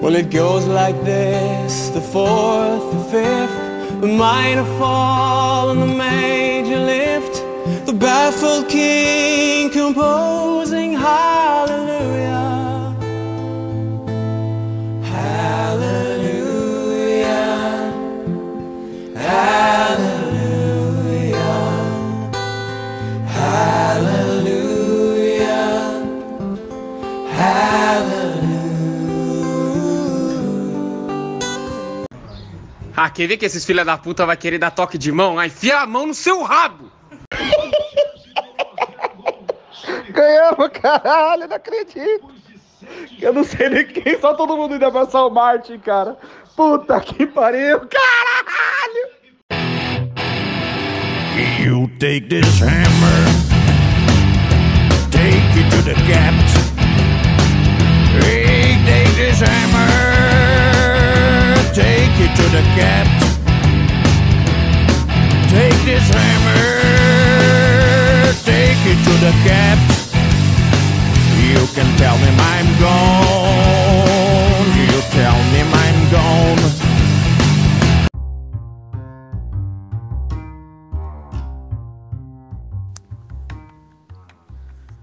Well, it goes like this the fourth, the fifth, the minor fall and the major lift, the baffled king composing hallelujah. Ah, quer ver que esses filha da puta vai querer dar toque de mão? Aí enfia a mão no seu rabo! Ganhamos, caralho, não acredito. Eu não sei nem quem, só todo mundo indo abraçar o Martin, cara. Puta que pariu, caralho! You take this hammer, take it to the gaps. Hey, take this hammer, to the gaps. Take this hammer, take it to the gaps. You can tell him I'm gone. You tell him I'm gone.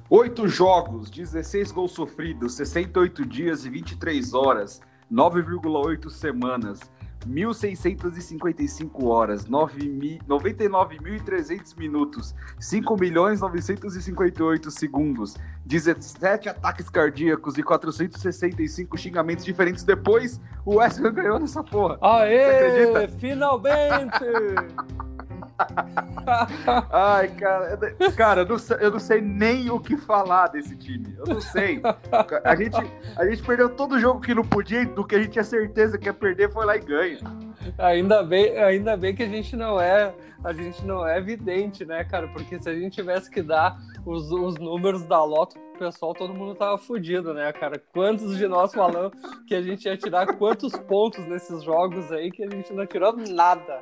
Oito jogos, 16 gols sofridos, 68 dias e 23 horas, 9,8 semanas, 1.655 horas, 9 mi- 99.300 minutos, 5.958 segundos, 17 ataques cardíacos e 465 xingamentos diferentes depois, o West ganhou nessa porra. Aê! acredita? Finalmente! Ai, cara, cara, eu não, sei, eu não sei nem o que falar desse time. Eu não sei. A gente, a gente perdeu todo jogo que não podia, do que a gente tinha certeza que ia perder, foi lá e ganha. ainda, bem, ainda bem que a gente não é. A gente não é evidente, né, cara? Porque se a gente tivesse que dar os, os números da loto pessoal, todo mundo tava fudido, né, cara? Quantos de nós falamos que a gente ia tirar quantos pontos nesses jogos aí que a gente não tirou nada.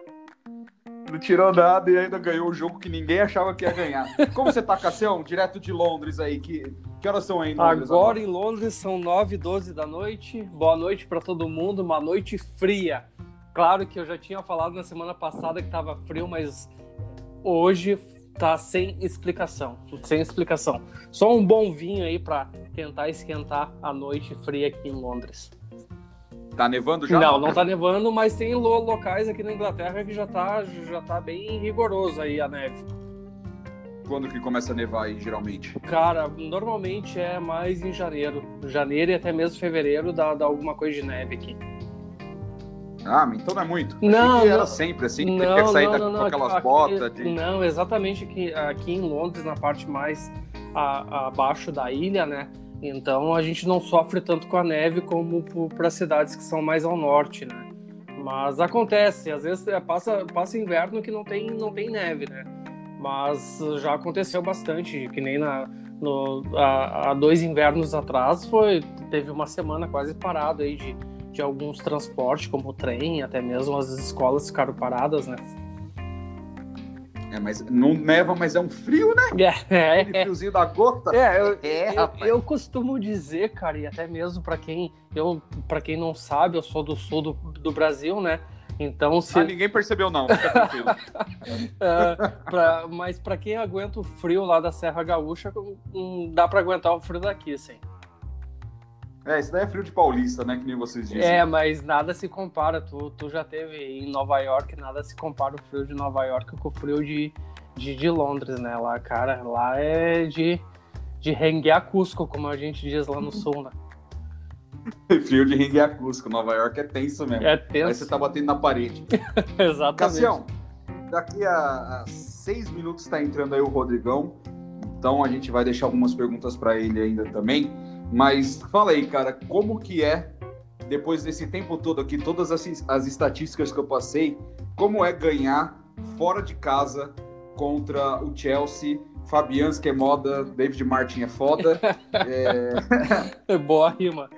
Não tirou nada e ainda ganhou o jogo que ninguém achava que ia ganhar. Como você tá, Cassião? Direto de Londres aí. Que, que horas são aí em Londres? Agora em Londres são 9 e 12 da noite. Boa noite para todo mundo, uma noite fria. Claro que eu já tinha falado na semana passada que tava frio, mas hoje tá sem explicação. Sem explicação. Só um bom vinho aí para tentar esquentar a noite fria aqui em Londres. Tá nevando já? Não, não tá nevando, mas tem lo- locais aqui na Inglaterra que já tá, já tá bem rigoroso aí a neve. Quando que começa a nevar aí, geralmente? Cara, normalmente é mais em janeiro. Janeiro e até mesmo fevereiro dá, dá alguma coisa de neve aqui. Ah, mas então não é muito. Não, que era não. sempre assim, Não, tinha que sair não, da- não, com não. aquelas Aqui- botas de... Não, exatamente aqui, aqui em Londres, na parte mais a- abaixo da ilha, né? Então a gente não sofre tanto com a neve como para cidades que são mais ao norte, né? Mas acontece, às vezes é, passa, passa inverno que não tem, não tem neve, né? Mas já aconteceu bastante, que nem na, no, há, dois invernos atrás foi teve uma semana quase parada aí de, de alguns transportes, como o trem, até mesmo as escolas ficaram paradas, né? É, mas não neva, mas é um frio, né? É, Aquele friozinho da gota. É, eu, É, eu, rapaz. eu costumo dizer, cara, e até mesmo para quem eu para quem não sabe, eu sou do sul do, do Brasil, né? Então se Ah, ninguém percebeu não, fica tranquilo. é, pra- mas para quem aguenta o frio lá da Serra Gaúcha, dá para aguentar o frio daqui, sim. É, isso daí é frio de paulista, né? Que nem vocês dizem. É, mas nada se compara. Tu, tu já teve em Nova York, nada se compara o frio de Nova York com o frio de, de, de Londres, né? Lá, cara, lá é de de renguear Cusco, como a gente diz lá no sul, né? frio de ringue acústico. Nova York é tenso mesmo. É Aí tenso. você tá batendo na parede. Exatamente. Cassião, daqui a, a seis minutos está entrando aí o Rodrigão. Então a gente vai deixar algumas perguntas para ele ainda também. Mas fala aí, cara, como que é, depois desse tempo todo aqui, todas as, as estatísticas que eu passei, como é ganhar fora de casa contra o Chelsea? Fabianski é moda, David Martin é foda. É, Boa rima.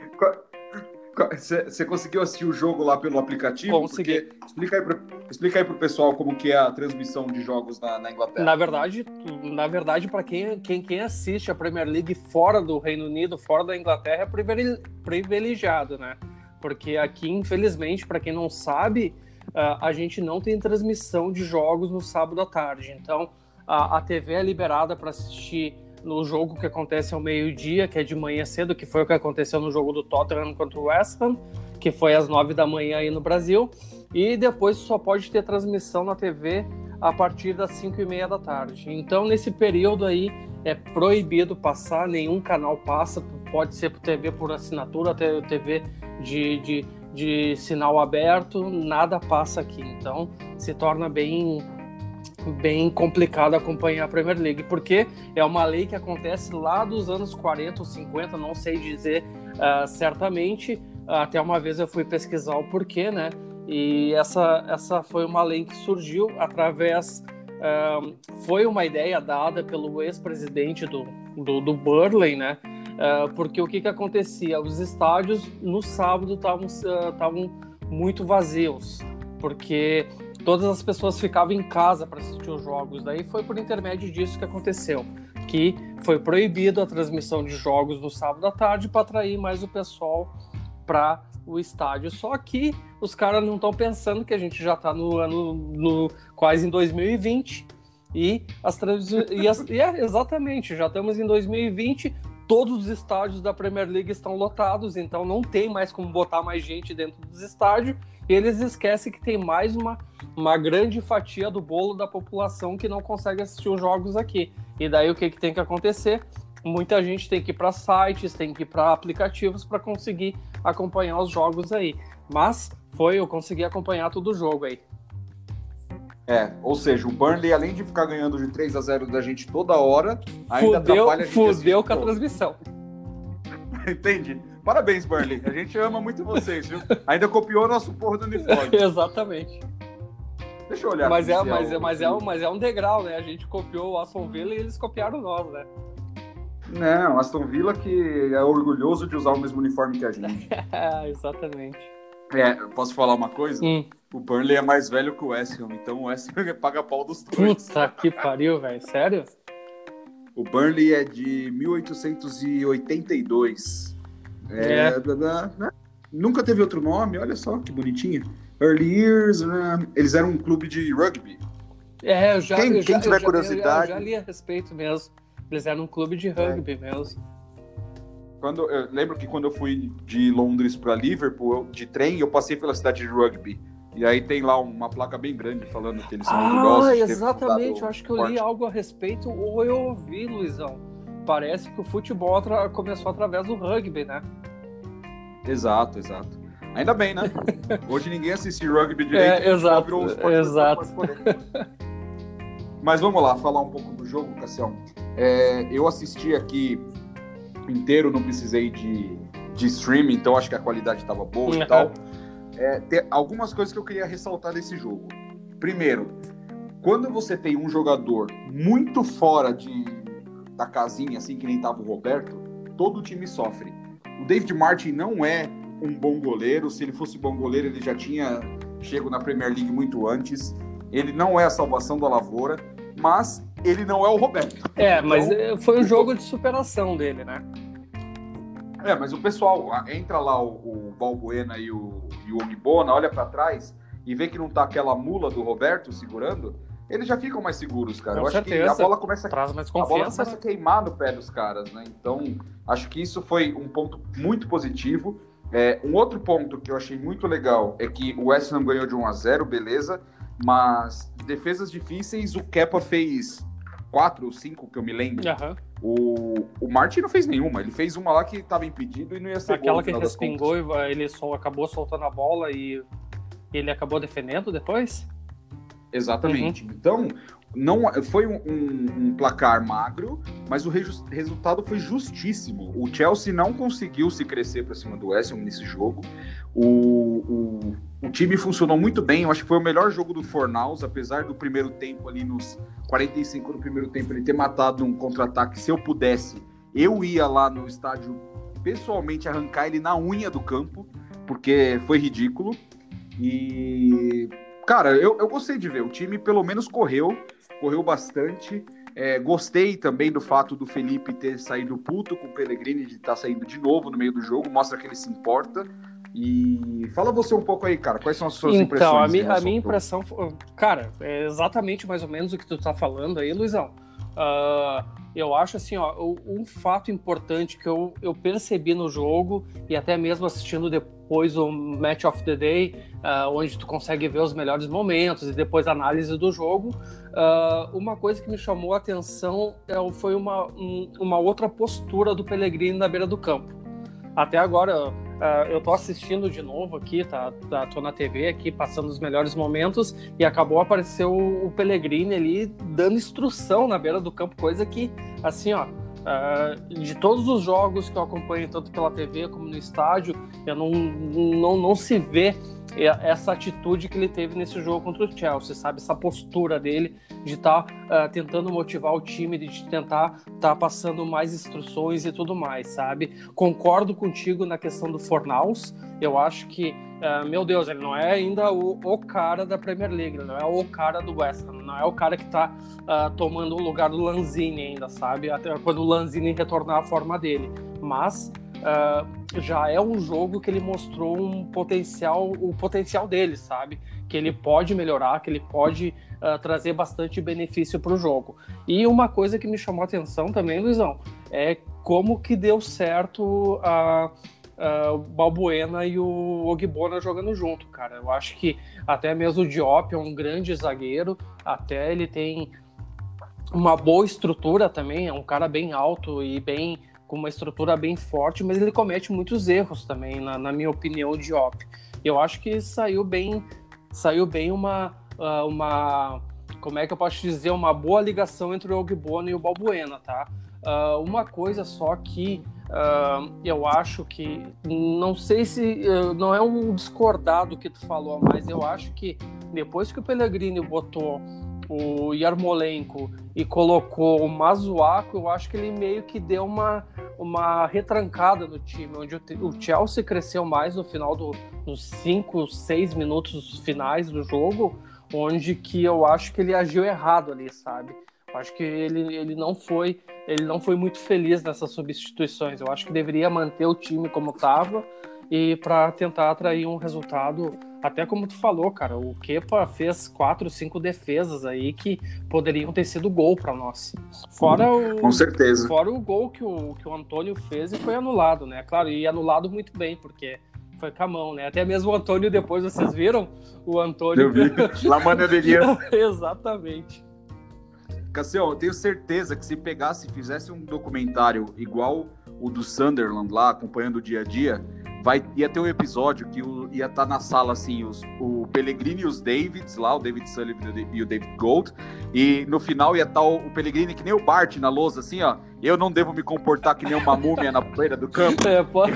Você conseguiu assistir o jogo lá pelo aplicativo? Consegui. Porque explica aí, pro, explica aí pro pessoal como que é a transmissão de jogos na, na Inglaterra. Na verdade, na verdade, para quem, quem, quem assiste a Premier League fora do Reino Unido, fora da Inglaterra, é privile- privilegiado, né? Porque aqui, infelizmente, para quem não sabe, uh, a gente não tem transmissão de jogos no sábado à tarde. Então, a, a TV é liberada para assistir no jogo que acontece ao meio-dia, que é de manhã cedo, que foi o que aconteceu no jogo do Tottenham contra o West Ham, que foi às nove da manhã aí no Brasil. E depois só pode ter transmissão na TV a partir das cinco e meia da tarde. Então, nesse período aí, é proibido passar, nenhum canal passa, pode ser por TV por assinatura, até TV de, de, de sinal aberto, nada passa aqui. Então, se torna bem bem complicado acompanhar a Premier League, porque é uma lei que acontece lá dos anos 40 ou 50, não sei dizer uh, certamente. Até uma vez eu fui pesquisar o porquê, né? E essa, essa foi uma lei que surgiu através. Uh, foi uma ideia dada pelo ex-presidente do, do, do Burley, né? Uh, porque o que, que acontecia? Os estádios no sábado estavam uh, muito vazios, porque todas as pessoas ficavam em casa para assistir os jogos. Daí foi por intermédio disso que aconteceu, que foi proibido a transmissão de jogos no sábado à tarde para atrair mais o pessoal para o estádio. Só que os caras não estão pensando que a gente já está no ano no, quase em 2020 e as e, e é, exatamente, já estamos em 2020, todos os estádios da Premier League estão lotados, então não tem mais como botar mais gente dentro dos estádios. E eles esquecem que tem mais uma, uma grande fatia do bolo da população que não consegue assistir os jogos aqui. E daí o que, que tem que acontecer? Muita gente tem que ir para sites, tem que ir para aplicativos para conseguir acompanhar os jogos aí. Mas foi, eu consegui acompanhar todo o jogo aí. É, ou seja, o Burnley, além de ficar ganhando de 3 a 0 da gente toda hora, ainda fudeu, atrapalha a gente Fudeu com a transmissão. Entendi. Parabéns, Burnley. A gente ama muito vocês, viu? Ainda copiou nosso porro do uniforme. Exatamente. Deixa eu olhar. Mas é, mas, é, mas, é, mas é um degrau, né? A gente copiou o Aston Villa e eles copiaram nós, né? Não, Aston Villa que é orgulhoso de usar o mesmo uniforme que a gente. Exatamente. É, posso falar uma coisa? Hum. O Burnley é mais velho que o West Ham, então o West Ham paga pau dos dois. Puta que pariu, velho. Sério? O Burnley é de 1882. É, é. Né? Nunca teve outro nome, olha só que bonitinho. Early Years, né? eles eram um clube de rugby. É, eu já, quem, eu quem já, tiver eu curiosidade. Já, eu já li a respeito mesmo. Eles eram um clube de rugby é. mesmo. Quando, eu lembro que quando eu fui de Londres para Liverpool, de trem, eu passei pela cidade de rugby. E aí tem lá uma placa bem grande falando que eles são ah, orgulhosos. Ah, exatamente. Eu acho que eu li algo a respeito, ou eu ouvi, Luizão. Parece que o futebol começou através do rugby, né? Exato, exato. Ainda bem, né? Hoje ninguém assiste rugby direito. É, exato, exato. Mas vamos lá, falar um pouco do jogo, Cassião. É, eu assisti aqui inteiro, não precisei de, de streaming, então acho que a qualidade estava boa e tal. É, tem algumas coisas que eu queria ressaltar desse jogo. Primeiro, quando você tem um jogador muito fora de, da casinha, assim que nem estava o Roberto, todo o time sofre. O David Martin não é um bom goleiro. Se ele fosse bom goleiro, ele já tinha chego na Premier League muito antes. Ele não é a salvação da lavoura, mas ele não é o Roberto. É, então, mas eh, foi um jogo de superação dele, né? É, mas o pessoal entra lá o, o Balbuena e o, e o Ogbona, olha para trás e vê que não tá aquela mula do Roberto segurando, eles já ficam mais seguros, cara. Com Eu certeza. acho que a bola começa, Traz mais a bola confiança, começa né? a queimar no pé dos caras, né? Então, acho que isso foi um ponto muito positivo. É, um outro ponto que eu achei muito legal é que o West Ham ganhou de 1 a 0 beleza, mas defesas difíceis, o Kepa fez quatro ou cinco que eu me lembro. Aham. O, o Martin não fez nenhuma, ele fez uma lá que estava impedido e não ia ser gol, Aquela no que respingou, e ele só acabou soltando a bola e ele acabou defendendo depois? Exatamente. Então, não foi um, um- um placar magro, mas o resultado foi justíssimo. O Chelsea não conseguiu se crescer para cima do West Ham nesse jogo. O, o, o time funcionou muito bem. Eu acho que foi o melhor jogo do Fornaus, apesar do primeiro tempo ali nos 45 do primeiro tempo ele ter matado um contra-ataque. Se eu pudesse, eu ia lá no estádio pessoalmente arrancar ele na unha do campo, porque foi ridículo. E Cara, eu, eu gostei de ver. O time pelo menos correu, correu bastante. É, gostei também do fato do Felipe ter saído puto com o Pellegrini, de estar saindo de novo no meio do jogo, mostra que ele se importa. E fala você um pouco aí, cara, quais são as suas então, impressões? Então, a, a minha impressão, cara, é exatamente mais ou menos o que tu tá falando aí, Luizão. Ah, eu acho assim, ó, um fato importante que eu, eu percebi no jogo e até mesmo assistindo depois o Match of the Day, ah, onde tu consegue ver os melhores momentos e depois a análise do jogo, ah, uma coisa que me chamou a atenção é, foi uma, um- uma outra postura do Pellegrini na beira do campo. Até agora, ah, eu tô assistindo de novo aqui, tá, tá, tô na TV aqui, passando os melhores momentos, e acabou aparecer o, o Pellegrini ali dando instrução na beira do campo, coisa que, assim, ó, ah, de todos os jogos que eu acompanho, tanto pela TV como no estádio, eu não, não, não se vê essa atitude que ele teve nesse jogo contra o Chelsea, sabe? Essa postura dele de estar tentando motivar o time, de tentar estar passando mais instruções e tudo mais, sabe? Concordo contigo na questão do Fornaus. Eu acho que, ah, meu Deus, ele não é ainda o, o cara da Premier League, não é o cara do West Ham, não é o cara que está tomando o lugar do Lanzini ainda, sabe? Até quando o Lanzini retornar à forma dele. Mas ah, já é um jogo que ele mostrou um potencial, o potencial dele, sabe? Que ele pode melhorar, que ele pode ah, trazer bastante benefício para o jogo. E uma coisa que me chamou a atenção também, Luizão, é como que deu certo a, o Balbuena e o Ogbona jogando junto, cara. Eu acho que até mesmo o Diop é um grande zagueiro, até ele tem uma boa estrutura também, é um cara bem alto e bem com uma estrutura bem forte, mas ele comete muitos erros também, na, na minha opinião, o Diop. Eu acho que saiu bem, saiu bem uma, ah, uma, como é que eu posso dizer, uma boa ligação entre o Ogbono e o Balbuena, tá? Ah, uma coisa só que ah, eu acho que, não sei se, eh, não é um discordado que tu falou, mas eu acho que depois que o Pellegrini botou o Yarmolenko e colocou o Mazuaco, eu acho que ele meio que deu uma, uma retrancada no time, onde o, o Chelsea cresceu mais no final do, dos 5, 6 minutos finais do jogo, onde que eu acho que ele agiu errado ali, sabe? Eu acho que ele, ele não foi ele não foi muito feliz nessas substituições. Eu acho que deveria manter o time como estava e para tentar atrair um resultado, até como tu falou, cara, o Kepa fez quatro, cinco defesas aí que poderiam ter sido gol para nós. Fora o Com certeza. Fora o gol que o, que o Antônio fez e foi anulado, né? Claro, e anulado muito bem, porque foi com a mão, né? Até mesmo o Antônio, depois vocês viram? O Antônio. Eu vi. Exatamente. Cassião, eu tenho certeza que se pegasse e fizesse um documentário igual o do Sunderland lá, acompanhando o dia a dia, vai, ia ter um episódio que o- ia estar na sala assim, os, o Pellegrini e os Davids lá, o David Sullivan e o David Gold, e no final ia estar o, o Pellegrini que nem o Bart na lousa, assim, ó. Eu não devo me comportar que nem uma múmia na poeira do campo. É, pô...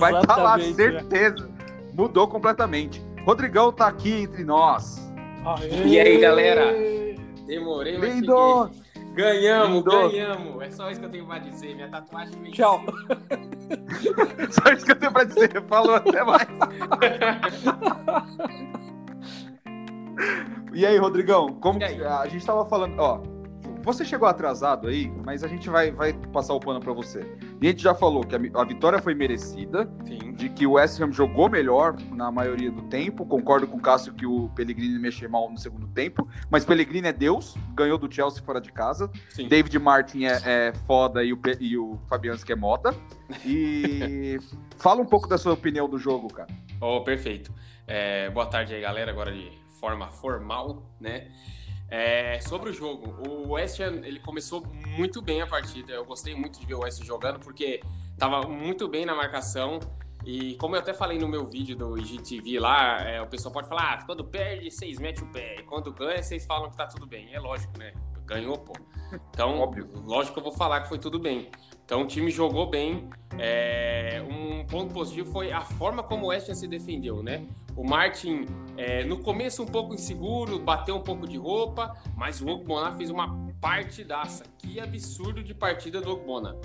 Vai estar lá, Exatamente, né? certeza. Mudou completamente. Rodrigão tá aqui entre nós. Aê! E aí, galera? Demorei, mas Lindo! cheguei. Ganhamos, Lindo! ganhamos. É só isso que eu tenho pra dizer. Minha tatuagem venceu. Tchau. Só isso que eu tenho pra dizer. Falou até mais. E aí, Rodrigão, como E aí? que- a gente tava falando, ó, você chegou atrasado aí, mas a gente vai, vai passar o pano pra você. E a gente já falou que a, a vitória foi merecida, Sim. de que o West Ham jogou melhor na maioria do tempo. Concordo com o Cássio que o Pellegrini mexeu mal no segundo tempo, mas Pellegrini é Deus, ganhou do Chelsea fora de casa. Sim. David Martin é, é foda e o, e o Fabianski é moda. E fala um pouco da sua opinião do jogo, cara. Oh, perfeito. É, boa tarde aí, galera. Agora de forma formal, né? É, sobre o jogo, o West ele começou muito bem a partida. Eu gostei muito de ver o West jogando porque tava muito bem na marcação. E como eu até falei no meu vídeo do IGTV lá, é, o pessoal pode falar: ah, quando perde, vocês metem o pé. Quando ganha, vocês falam que tá tudo bem. É lógico, né? Ganhou, pô. Então, Óbvio. lógico que eu vou falar que foi tudo bem. Então, o time jogou bem. É, um ponto positivo foi a forma como o West Ham se defendeu, né? O Martin, é, no começo, um pouco inseguro, bateu um pouco de roupa, mas o Ogbona fez uma partidaça. Que absurdo de partida do Ogbona.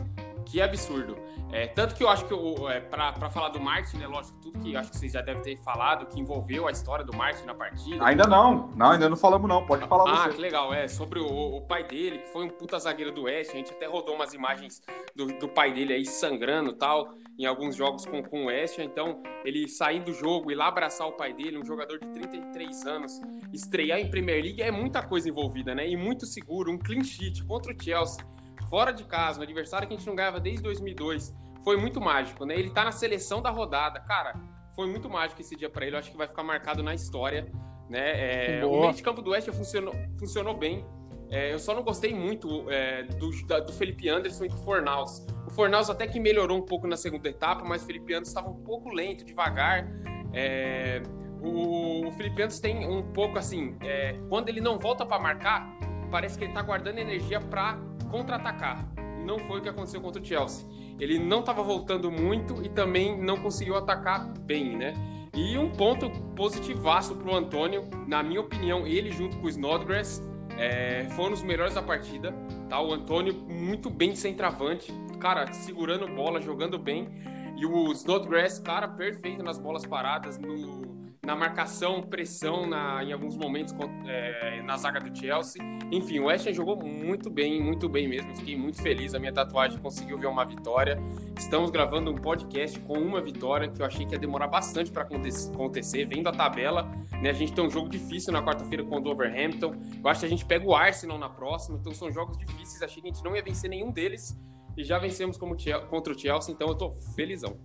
Que absurdo. É, tanto que eu acho que, é, pra, pra falar do Martin, né, lógico, tudo que acho que vocês já devem ter falado, que envolveu a história do Martin na partida. Ainda não, não, ainda não falamos não, pode falar Ah, você. que legal, é, sobre o, o pai dele, que foi um puta zagueiro do Oeste, a gente até rodou umas imagens do, do pai dele aí sangrando tal, em alguns jogos com, com o Oeste, então ele sair do jogo e lá abraçar o pai dele, um jogador de 33 anos, estrear em Premier League é muita coisa envolvida, né, e muito seguro, um clean sheet contra o Chelsea, fora de casa, um adversário que a gente não ganhava desde 2002, foi muito mágico, né, ele tá na seleção da rodada, cara, foi muito mágico esse dia pra ele, eu acho que vai ficar marcado na história, né, é, o meio de campo do Oeste funcionou, funcionou bem, é, eu só não gostei muito é, do, da- do Felipe Anderson e do Fornaus. O Fornaus até que melhorou um pouco na segunda etapa, mas o Felipe Anderson estava um pouco lento, devagar. É, o, o Felipe Anderson tem um pouco assim, é, quando ele não volta para marcar, parece que ele tá guardando energia para contra-atacar. Não foi o que aconteceu contra o Chelsea. Ele não estava voltando muito e também não conseguiu atacar bem, né? E um ponto positivaço pro Antônio, na minha opinião, ele junto com o Snodgrass é, foram os melhores da partida, tá? O Antônio muito bem de centroavante, cara, segurando bola, jogando bem. E o Snodgrass, cara, perfeito nas bolas paradas, no, na marcação, pressão na, em alguns momentos é, na zaga do Chelsea. Enfim, o Ham jogou muito bem, muito bem mesmo. Fiquei muito feliz. A minha tatuagem conseguiu ver uma vitória. Estamos gravando um podcast com uma vitória que eu achei que ia demorar bastante para acontecer, vendo a tabela. Né? A gente tem um jogo difícil na quarta-feira com o Wolverhampton. Eu acho que a gente pega o Arsenal na próxima, então são jogos difíceis. Achei que a gente não ia vencer nenhum deles e já vencemos como contra o Chelsea, então eu tô felizão.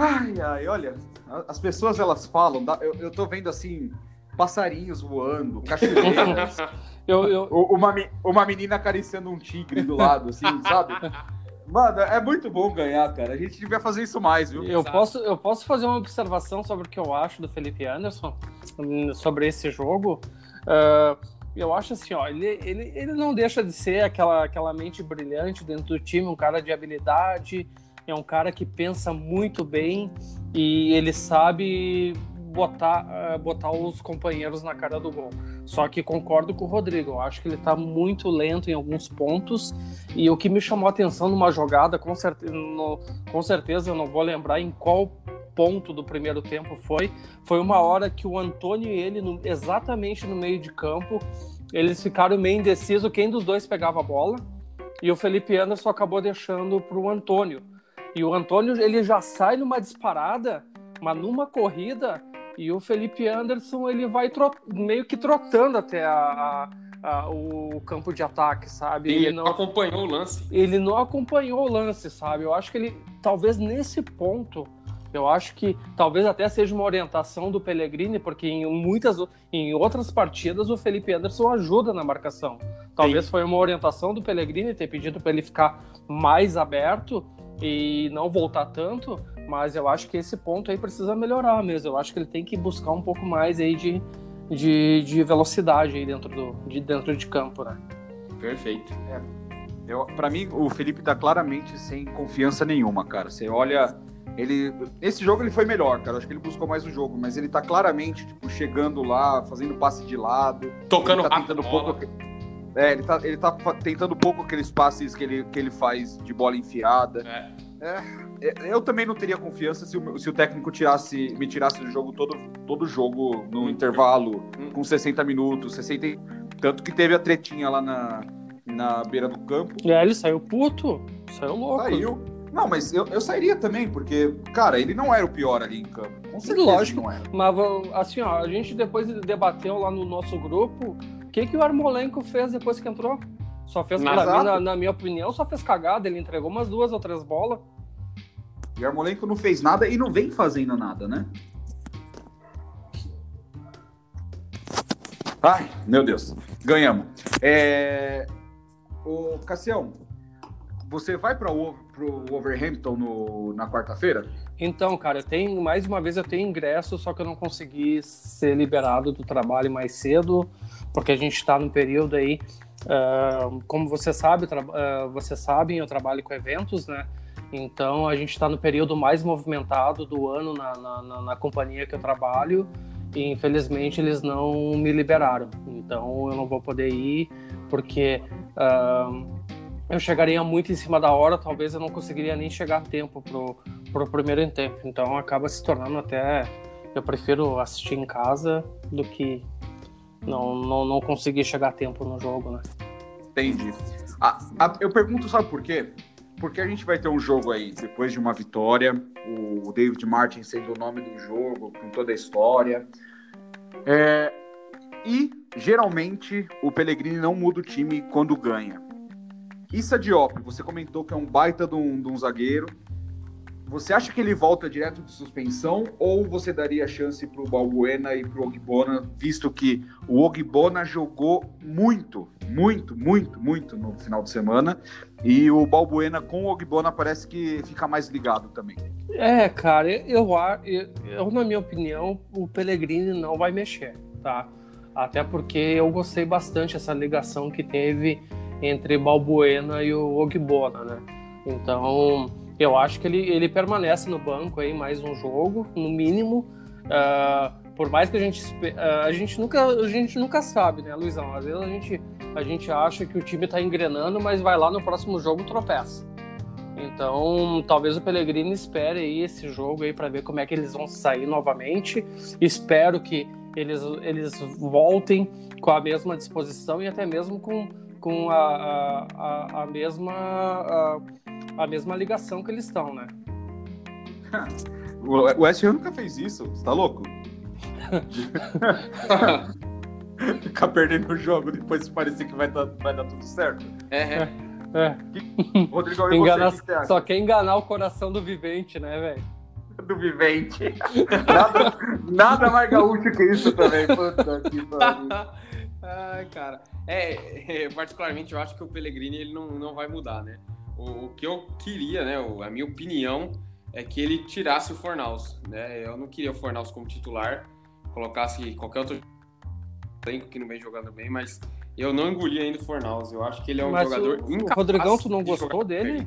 Ai, ai, olha, as pessoas elas falam, eu, eu tô vendo assim, passarinhos voando, cachoeiras, Eu, eu, uma, uma menina acariciando um tigre do lado, assim, sabe? Mano, é muito bom ganhar, cara. A gente devia fazer isso mais, viu? eu, Exato. posso, eu posso fazer uma observação sobre o que eu acho do Felipe Anderson, hum, sobre esse jogo. Ah, eu acho assim, ó, ele, ele, ele não deixa de ser aquela, aquela mente brilhante dentro do time, um cara de habilidade, é um cara que pensa muito bem e ele sabe botar, ah, botar os companheiros na cara do gol. Só que concordo com o Rodrigo, eu acho que ele tá muito lento em alguns pontos e o que me chamou a atenção numa jogada, com, no- com certeza eu não vou lembrar em qual ponto do primeiro tempo foi, foi uma hora que o Antônio e ele, no- exatamente no meio de campo, eles ficaram meio indecisos quem dos dois pegava a bola e o Felipe Anderson acabou deixando para o Antônio. E o Antônio ele já sai numa disparada, mas numa corrida, e o Felipe Anderson ele vai meio que trotando até a- a- a- o campo de ataque, sabe? Ele Ele não acompanhou o lance. ele não acompanhou o lance, sabe? Eu acho que ele, talvez nesse ponto, eu acho que talvez até seja uma orientação do Pellegrini, porque em muitas, em outras partidas o Felipe Anderson ajuda na marcação. Talvez foi uma orientação do Pellegrini ter pedido para ele ficar mais aberto e não voltar tanto, mas eu acho que esse ponto aí precisa melhorar mesmo. Eu acho que ele tem que buscar um pouco mais aí de, de, de velocidade aí dentro, do, de, dentro de campo, né? Perfeito. Eu, pra mim, o Felipe tá claramente sem confiança nenhuma, cara. Você olha. Ele. Esse jogo ele foi melhor, cara. Acho que ele buscou mais o jogo, mas ele tá claramente, tipo, chegando lá, fazendo passe de lado. Tocando ele tá rápido tentando a bola. pouco. É, ele tá, ele tá tentando pouco aqueles passes que ele, que ele faz de bola enfiada. É. É, Eu também não teria confiança se o, se o técnico tirasse, me tirasse do jogo todo, todo jogo no Hum. intervalo, Hum. com 60 minutos, 60. e- Tanto que teve a tretinha lá na, na beira do campo. E aí ele saiu puto, saiu louco. Saiu. Não, mas eu, eu sairia também, porque, cara, ele não era o pior ali em campo. Com certeza Lógico. que não era. Mas assim, ó, a gente depois debateu lá no nosso grupo que, que o Armolenko fez depois que entrou. Só fez, mim, na, na minha opinião, só fez cagada. Ele entregou umas duas ou três bolas. E Armolenko não fez nada e não vem fazendo nada, né? Ai, meu Deus. Ganhamos. É... Ô, Cassião, você vai para o pro Wolverhampton no, na quarta-feira? Então, cara, eu tenho, mais uma vez eu tenho ingresso, só que eu não consegui ser liberado do trabalho mais cedo, porque a gente está no período aí. ah, como você sabe, tra- ah, vocês eu trabalho com eventos, né? Então a gente está no período mais movimentado do ano na, na, na- na companhia que eu trabalho e infelizmente eles não me liberaram. Então eu não vou poder ir porque ah, eu chegaria muito em cima da hora, talvez eu não conseguiria nem chegar a tempo pro, pro primeiro tempo. Então acaba se tornando até. Eu prefiro assistir em casa do que não, não, não conseguir chegar a tempo no jogo, né? Entendi. A, a, eu pergunto, sabe por quê? Porque a gente vai ter um jogo aí, depois de uma vitória, o David Martin sendo o nome do jogo, com toda a história. É, e, geralmente, o Pellegrini não muda o time quando ganha. Issa Diop, você comentou que é um baita de um, de um zagueiro. Você acha que ele volta direto de suspensão ou você daria chance para o Balbuena e para o Ogbona, visto que o Ogbona jogou muito, muito, muito, muito no final de semana e o Balbuena com o Ogbona parece que fica mais ligado também. É, cara, eu, eu, eu na minha opinião, o Pellegrini não vai mexer, tá? Até porque eu gostei bastante essa ligação que teve entre Balbuena e o Ogbona, né? Então, eu acho que ele, ele permanece no banco aí mais um jogo, no mínimo. Uh, por mais que a gente uh, a gente nunca a gente nunca sabe, né, Luizão? Às vezes a gente a gente acha que o time está engrenando, mas vai lá no próximo jogo tropeça. Então, talvez o Pellegrini espere aí esse jogo aí para ver como é que eles vão sair novamente. Espero que eles, eles voltem com a mesma disposição e até mesmo com, com a, a, a, a mesma a, a mesma ligação que eles estão, né? o West Ham nunca fez isso, você tá louco? Ficar perdendo o jogo depois parecer que vai dar, vai dar tudo certo. É, é. é. Rodrigo, Engana, você, que só quer enganar o coração do vivente, né, velho? Do vivente. nada, nada mais gaúcho que isso também. Puta que pariu. Ai, cara. É, é, particularmente eu acho que o Pellegrini ele não, não vai mudar, né? O, o, que eu queria, né, a minha opinião, é que ele tirasse o Fornaus, né? Eu não queria o Fornaus como titular, colocasse qualquer outro elenco que não vem jogando bem, mas eu não engoli ainda o Fornaus. Eu acho que ele é um mas jogador o, incapaz. O Rodrigão, tu não gostou dele?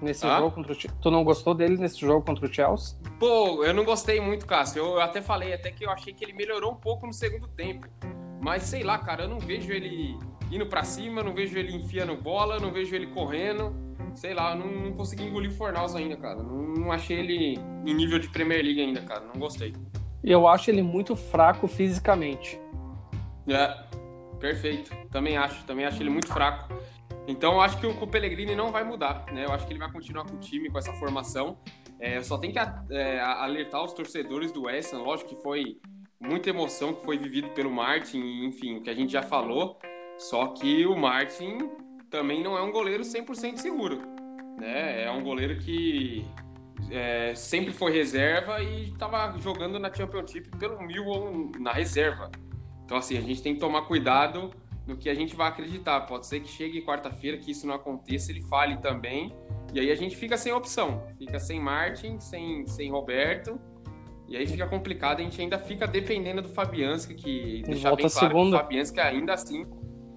Nesse ah? jogo contra o Tu não gostou dele nesse jogo contra o Chelsea? Pô, eu não gostei muito, Cássio. Eu, eu até falei até que eu achei que ele melhorou um pouco no segundo tempo. Mas sei lá, cara, eu não vejo ele indo para cima, não vejo ele enfiando bola, não vejo ele correndo. Sei lá, não, não consegui engolir o Fornaus ainda, cara. Não, não, achei ele em nível de Premier League ainda, cara. Não gostei. Eu acho ele muito fraco fisicamente. É, perfeito. Também acho. Também acho ele muito fraco. Então eu acho que o, Pellegrini não vai mudar, né? Eu acho que ele vai continuar com o time, com essa formação. É, só tem que é, alertar os torcedores do West Ham. Lógico que foi muita emoção que foi vivido pelo Martin, enfim, o que a gente já falou. Só que o Martin também não é um goleiro 100% seguro. Né? É um goleiro que é, sempre foi reserva e estava jogando na Championship pelo Millwall na reserva. Então, assim, a gente tem que tomar cuidado no que a gente vai acreditar. Pode ser que chegue quarta-feira, que isso não aconteça, ele fale também. E aí a gente fica sem opção. Fica sem Martin, sem, sem Roberto. E aí fica complicado, a gente ainda fica dependendo do Fabianski, que deixar bem claro que o Fabianski ainda assim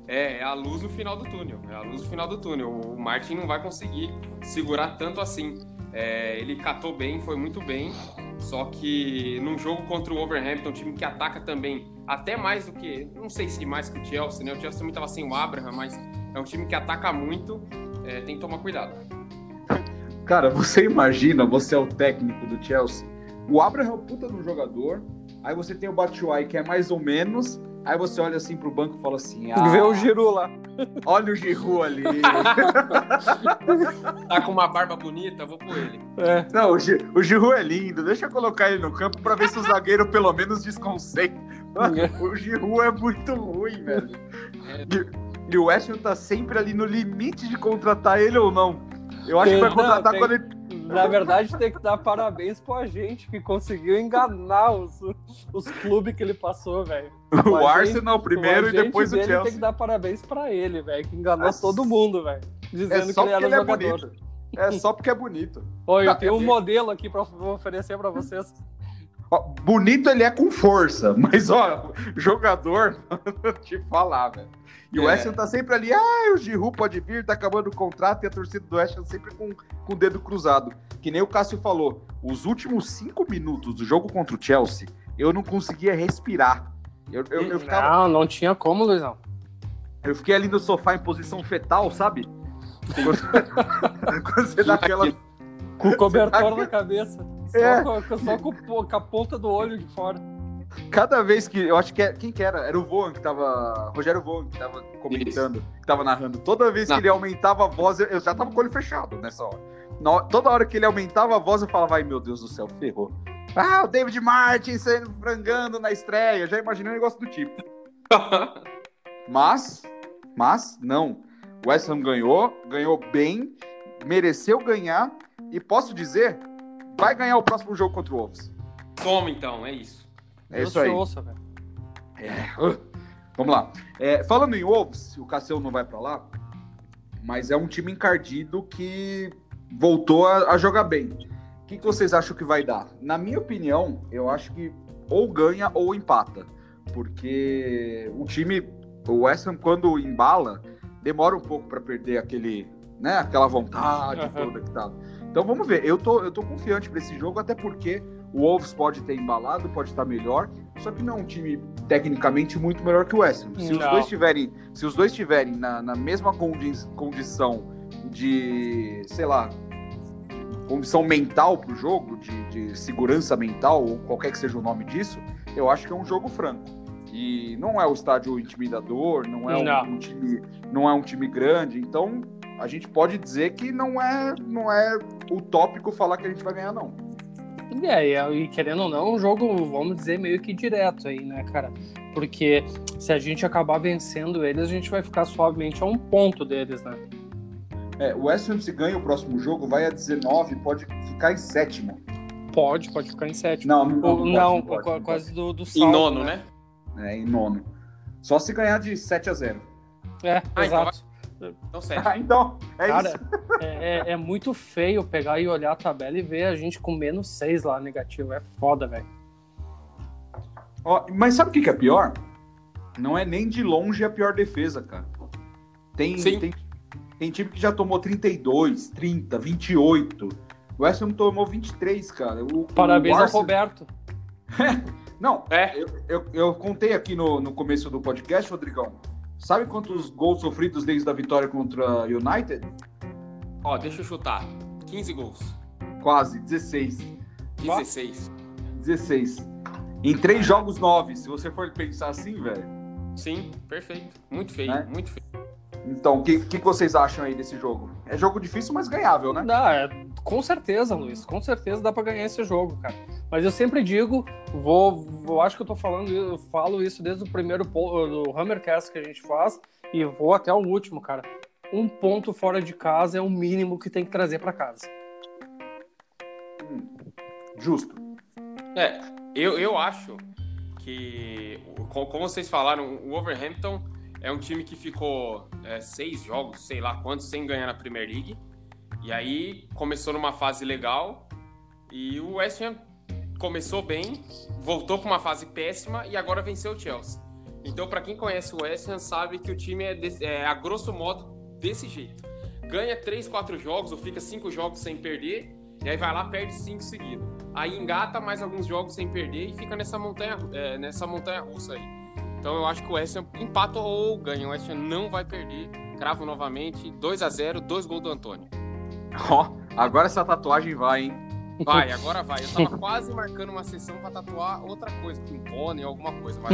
é, é a luz no final do túnel. É a luz no final do túnel. O Martin não vai conseguir segurar tanto assim. É, ele catou bem, foi muito bem. Só que num jogo contra o Overhampton, um time que ataca também, até mais do que. Não sei se mais que o Chelsea, né? O Chelsea também estava sem o Abraham, mas é um time que ataca muito. É, tem que tomar cuidado. Cara, você imagina, você é o técnico do Chelsea. O Abraham é um puta no jogador. Aí você tem o Batshuayi, que é mais ou menos. Aí você olha assim pro banco e fala assim: ah, Vê o Giru lá. Olha o Giru ali. tá com uma barba bonita, vou por ele. É. Não, o, G, o Giru é lindo. Deixa eu colocar ele no campo pra ver se o zagueiro pelo menos desconcentra. o Giru é muito ruim, velho. É. E, e, o West tá sempre ali no limite de contratar ele ou não. Eu acho tem, que vai contratar não, quando ele na verdade, tem que dar parabéns pra gente que conseguiu enganar os, os clubes que ele passou, velho. O, o Arsenal primeiro e depois o Chelsea. Tem que dar parabéns pra ele, velho, que enganou Nossa. todo mundo, velho. Dizendo é que ele era ele jogador. É, bonito. é só porque é bonito. Oi, eu tenho um modelo aqui pra oferecer pra vocês. Bonito ele é com força, mas ó, jogador, te falar, velho. E é. o West Ham tá sempre ali, ah, o Giroud pode vir, tá acabando o contrato, e a torcida do West Ham sempre com, com o dedo cruzado. Que nem o Cássio falou, os últimos cinco minutos do jogo contra o Chelsea, eu não conseguia respirar. Eu, eu, eu ficava... Não, não tinha como, Luizão. Eu fiquei ali no sofá em posição fetal, sabe? Quando, quando você dá aquela. Com o cobertor na cabeça. Só, É. com, só com a ponta do olho de fora. Cada vez que. Eu acho que. é- Quem que era? Era o Voan que tava. Rogério Voan que tava comentando, que tava narrando. Toda vez que Não. ele aumentava a voz, eu, eu já tava com o olho fechado nessa hora. Na toda hora que ele aumentava a voz, eu falava, ai meu Deus do céu, ferrou. Ah, o David Martin saindo frangando na estreia. Já imaginei um negócio do tipo. Mas, mas, não. O West Ham ganhou, ganhou bem, mereceu ganhar e posso dizer, vai ganhar o próximo jogo contra o Wolves. Toma então, é isso. É Deus isso aí. ouça, velho. Uh, Vamos lá. É, falando em Wolves, o Cassel não vai pra lá, mas é um time encardido que voltou a, a jogar bem. O que, que vocês acham que vai dar? Na minha opinião, eu acho que ou ganha ou empata, porque o time, o West Ham, quando embala, demora um pouco para perder aquele, né, aquela vontade Aham. toda que tá. Então vamos ver. Eu tô, eu tô confiante para esse jogo, até porque o Wolves pode ter embalado, pode estar melhor, só que não é um time tecnicamente muito melhor que o West Ham. Se os Não. dois tiverem, se os dois tiverem na, na mesma condi condição de, sei lá, condição mental pro jogo, de, de segurança mental, ou qualquer que seja o nome disso, eu acho que é um jogo franco. E não é o estádio intimidador, não é um, Não. um time, não é um time grande, então a gente pode dizer que não é, não é utópico falar que a gente vai ganhar não. E aí, e querendo ou não, é um jogo, vamos dizer, meio que direto aí, né, cara? Porque se a gente acabar vencendo eles, a gente vai ficar suavemente a um ponto deles, né? É, o West Ham se ganha o próximo jogo, vai a 19, pode ficar em sétimo. Pode, pode ficar em sétimo. Não, não, não, não, pode, não pode, quase do, do Em saldo, nono, né? pode. É, em nono. Só se ganhar de 7 a 0. É, Ah, então exato. Então, sério. Ah, então, é Cara, isso. é, é- é muito feio pegar e olhar a tabela e ver a gente com menos 6 lá negativo. É foda, velho. Mas sabe o que, que é pior? Não é nem de longe a pior defesa, cara. Tem, Sim. tem, tem time que já tomou 32, 30, 28. O West Ham tomou 23, cara. O, Parabéns o ao Arsenal- Roberto. Não, É, eu, eu, eu contei aqui no, no começo do podcast, Rodrigão. Sabe quantos gols sofridos desde a vitória contra United? ó, deixa eu chutar. 15 gols. Quase, 16. 16. 16. Em três jogos, nove. Se você for pensar assim, velho. Sim, perfeito. Muito feio, É? muito feio. Então, o que, que, vocês acham aí desse jogo? É jogo difícil, mas ganhável, né? Dá, é, com certeza, Luiz. Com certeza dá pra ganhar esse jogo, cara. Mas eu sempre digo, vou, vou acho que eu tô falando, eu falo isso desde o primeiro po- do Hammercast que a gente faz e vou até o último, cara. Um ponto fora de casa é o mínimo que tem que trazer pra casa. Justo. É, eu, eu acho que, co- como vocês falaram, o Overhampton é um time que ficou é, seis jogos, sei lá quantos, sem ganhar na Premier League. E aí começou numa fase legal e o West Ham começou bem, voltou para uma fase péssima e agora venceu o Chelsea. Então, para quem conhece o West Ham, sabe que o time é, desse- é, a grosso modo desse jeito. Ganha três, quatro jogos ou fica cinco jogos sem perder e aí vai lá perde cinco seguidos. Aí engata mais alguns jogos sem perder e fica nessa montanha, é, nessa montanha russa aí. Então eu acho que o West Ham empata ou ganha. O West Ham não vai perder. Cravo novamente, 2 a 0 dois gols do Antônio. Ó, agora essa tatuagem vai, hein? Vai, agora vai. Eu tava quase marcando uma sessão pra tatuar outra coisa, que um pônei, alguma coisa. Mas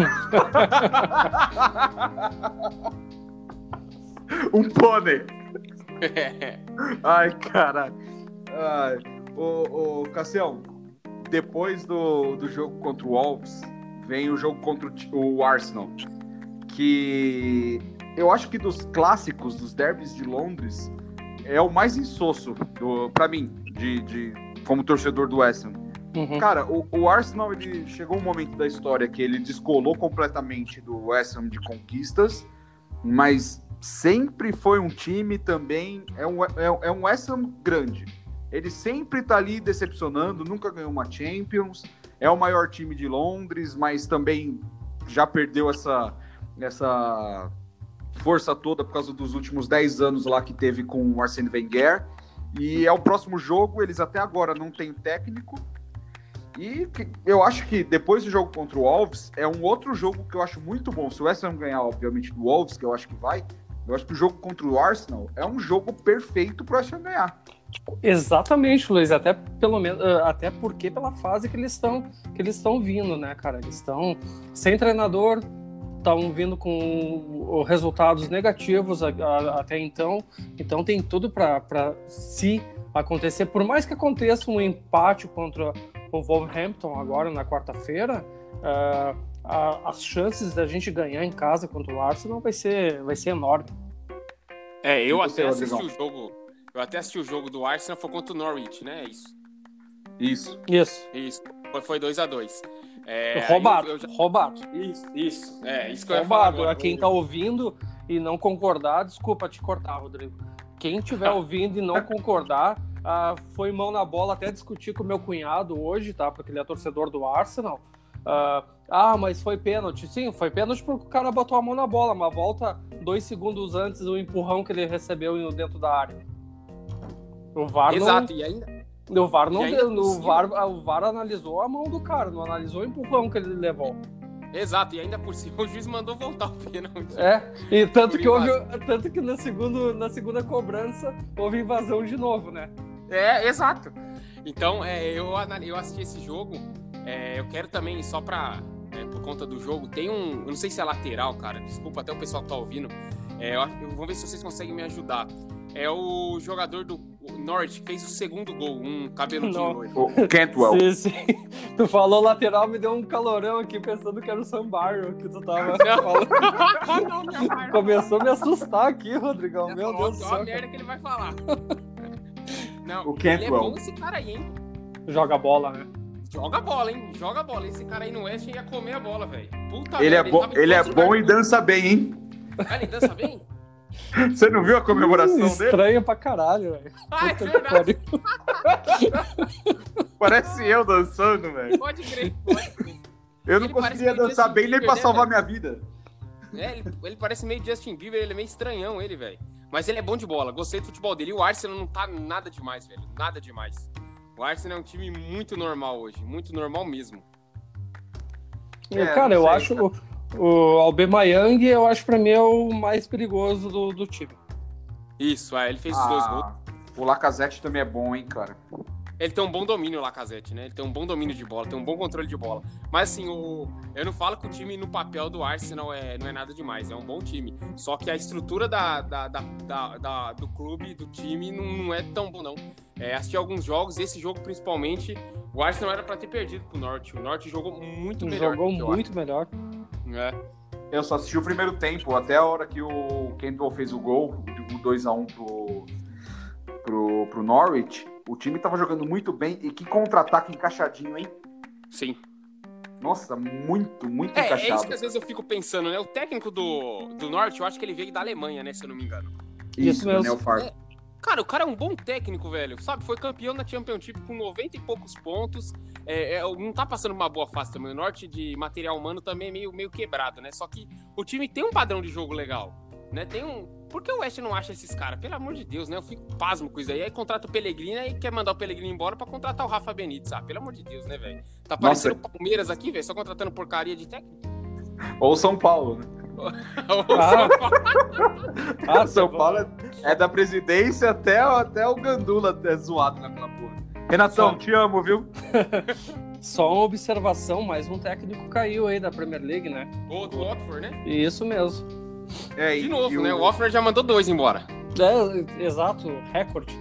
um pônei. Ai, caralho. Ai. Ô, ô Cassião, depois do, do jogo contra o Wolves, vem o jogo contra o, o Arsenal. Que eu acho que dos clássicos, dos derbys de Londres, é o mais insosso pra mim, de, de, como torcedor do West Ham. Uhum. Cara, o, o Arsenal ele chegou um momento da história que ele descolou completamente do West Ham de conquistas, mas sempre foi um time também é um é, é um West Ham grande. Ele sempre tá ali decepcionando, nunca ganhou uma Champions, é o maior time de Londres, mas também já perdeu essa essa força toda por causa dos últimos 10 anos lá que teve com o Arsene Wenger. E é o próximo jogo, eles até agora não têm técnico, e eu acho que depois do jogo contra o Wolves, é um outro jogo que eu acho muito bom. Se o West Ham ganhar, obviamente, do Wolves, que eu acho que vai, Eu acho que o jogo contra o Arsenal é um jogo perfeito pro Arsenal ganhar. Exatamente, Luiz. Até pelo menos, eh, até porque pela fase que eles estão que eles estão vindo, né, cara? Eles estão sem treinador, estão vindo com resultados negativos a, a, até então. Então tem tudo para se acontecer. Por mais que aconteça um empate contra o Wolverhampton agora na quarta-feira, uh, as chances da gente ganhar em casa contra o Arsenal vai ser, vai ser enorme. É, eu até assisti o jogo. Eu até assisti o jogo do Arsenal, foi contra o Norwich, né? É isso. Isso. Isso. Isso. Foi 2x2. É, roubado, eu, eu já... roubado. Isso, isso. É, isso que eu roubado. ia falar Quem tá ouvindo e não concordar, desculpa te cortar, Rodrigo. Quem tiver ouvindo e não concordar, uh, foi mão na bola até discutir com meu cunhado hoje, tá? Porque ele é torcedor do Arsenal. Uh, ah, mas foi pênalti. Sim, foi pênalti porque o cara botou a mão na bola, mas volta dois segundos antes do empurrão que ele recebeu dentro da área. O VAR Exato, não... e ainda o VAR não deu, o VAR, o VAR analisou a mão do cara, não analisou o empurrão que ele levou. Exato, e ainda por cima o juiz mandou voltar o pênalti. É, e tanto que houve, tanto que na, segundo, na segunda cobrança houve invasão de novo, né? É, exato. Então, é, eu, eu assisti esse jogo, é, eu quero também, só pra, é, por conta do jogo, tem um, eu não sei se é lateral, cara, desculpa até o pessoal que tá ouvindo, é, eu, eu, vamos ver se vocês conseguem me ajudar. É o jogador do Norwich que fez o segundo gol, um cabelo de loiro. O Cantwell. Sim, sim. Tu falou lateral, me deu um calorão aqui pensando que era o Sambarro que tu tava falando. Começou a me assustar aqui, Rodrigão. Meu Deus do céu. Olha a merda que ele vai falar. Não, o Cantwell. ele é bom esse cara aí, hein? Joga bola, né? Joga bola, hein? Joga bola. Esse cara aí no West ia comer a bola, velho. Puta ele, é bo ele, ele é bom e dança bem, hein? Ah, ele dança bem? Você não viu a comemoração Estranho dele? Estranho pra caralho, velho. Ah, é verdade. Parece eu dançando, velho. Pode crer, pode crer. Eu ele não conseguiria dançar bem nem pra né, salvar minha vida. É, ele, ele, parece meio Justin Bieber, ele é meio estranhão, ele, velho. Mas ele é bom de bola, gostei do futebol dele. E o Arsenal não tá nada demais, velho. Nada demais. O Arsenal é um time muito normal hoje, muito normal mesmo. É, cara, eu sei, acho. Cara. O Albemayang, eu acho pra mim é o mais perigoso do, do time. Isso, é, ele fez ah, os dois gols. O Lacazette também é bom, hein, cara. Ele tem um bom domínio, o Lacazette, né? Ele tem um bom domínio de bola, tem um bom controle de bola. Mas assim, o... eu não falo que o time no papel do Arsenal é... não é nada demais, é um bom time. Só que a estrutura da, da, da, da, da do clube, do time, não, não é tão bom, não. É, assisti alguns jogos, esse jogo principalmente, o Arsenal era para ter perdido pro Norte. O Norte jogou muito melhor. Jogou muito melhor. É. Eu só assisti o primeiro tempo, até a hora que o Cantwell fez o gol, o 2x1 pro, pro, pro Norwich. O time tava jogando muito bem e que contra-ataque encaixadinho, hein? Sim. Nossa, muito, muito é, encaixado. É isso que às vezes eu fico pensando, né? O técnico do, do Norte, eu acho que ele veio da Alemanha, né? Se eu não me engano. Isso, isso mesmo. É, cara, o cara é um bom técnico, velho. Sabe? Foi campeão da Championship com 90 e poucos pontos. É, é, não tá passando uma boa fase também. O norte de material humano também é meio, meio quebrado, né? Só que o time tem um padrão de jogo legal, né? Tem um. Por que o West não acha esses caras? Pelo amor de Deus, né? Eu fico pasmo com isso aí. Aí contrata o Pellegrini e quer mandar o Pellegrini embora pra contratar o Rafa Benítez. Ah, pelo amor de Deus, né, velho? Tá parecendo o Palmeiras aqui, velho, só contratando porcaria de técnico. Ou São Paulo, né? Ah. São Paulo. ah, São Paulo é, é da presidência até, até o Gandula é zoado naquela porra. Renatão, Só... te amo, viu? Só uma observação, mais um técnico caiu aí da Premier League, né? O do Watford, né? Isso mesmo. É, De novo, né? O Watford já mandou dois embora. É, exato, recorde.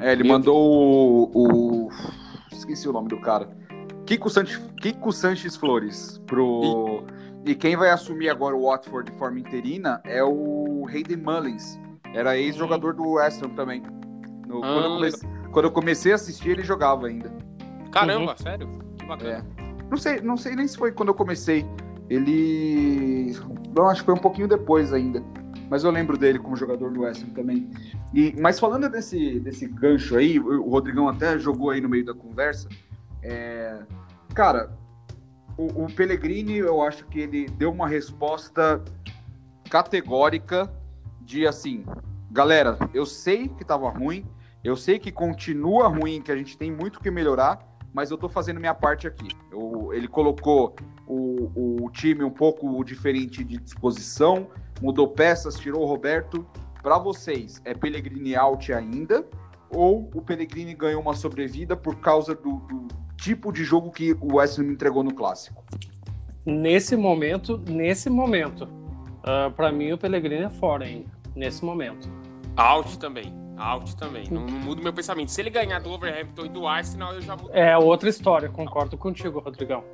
É, ele mandou o, o, Esqueci o nome do cara. Kiko Sanches, Kiko Sanches Flores pro. E... e quem vai assumir agora o Watford de forma interina é o Hayden Mullins. Era ex-jogador do West Ham também. No, ah, quando, eu comecei, quando, eu comecei, a assistir, ele jogava ainda. Caramba, uhum. sério? Que bacana. É. Não, sei, não sei nem se foi quando eu comecei. Ele. Não, acho que foi um pouquinho depois ainda. Mas eu lembro dele como jogador do West Ham também. E, mas falando desse, desse gancho aí, o Rodrigão até jogou aí no meio da conversa. É, cara, o, o Pellegrini, eu acho que ele deu uma resposta categórica de assim, galera, eu sei que tava ruim, eu sei que continua ruim, que a gente tem muito que melhorar, mas eu tô fazendo minha parte aqui. Eu, ele colocou o, o time um pouco diferente de disposição, mudou peças, tirou o Roberto. Para vocês, é Pellegrini out ainda? Ou o Pellegrini ganhou uma sobrevida por causa do, do tipo de jogo que o West Ham entregou no clássico? Nesse momento, nesse momento, uh, para mim o Pellegrini é fora ainda. Nesse momento. Out também. Out também. Não, não muda o meu pensamento. Se ele ganhar do Overhampton e do Arsenal, eu já mudo. É outra história, concordo contigo, Rodrigão.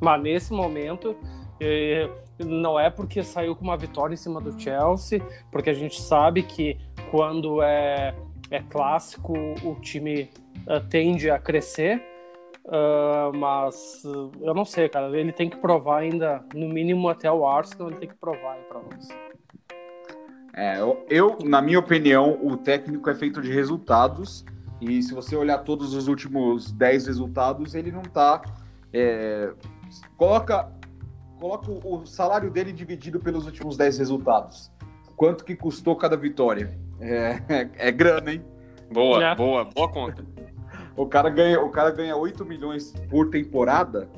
Mas nesse momento, eh, não é porque saiu com uma vitória em cima do Chelsea, porque a gente sabe que quando é, é clássico, o time uh, tende a crescer. Uh, mas uh, eu não sei, cara. Ele tem que provar ainda, no mínimo até o Arsenal, ele tem que provar para nós. É, eu, eu, na minha opinião, o técnico é feito de resultados. E se você olhar todos os últimos 10 resultados, ele não tá. É, coloca, coloca o salário dele dividido pelos últimos 10 resultados. Quanto que custou cada vitória? É, é, é grana, hein? Boa, é. boa, boa conta. O cara, ganha, o cara ganha 8 milhões por temporada.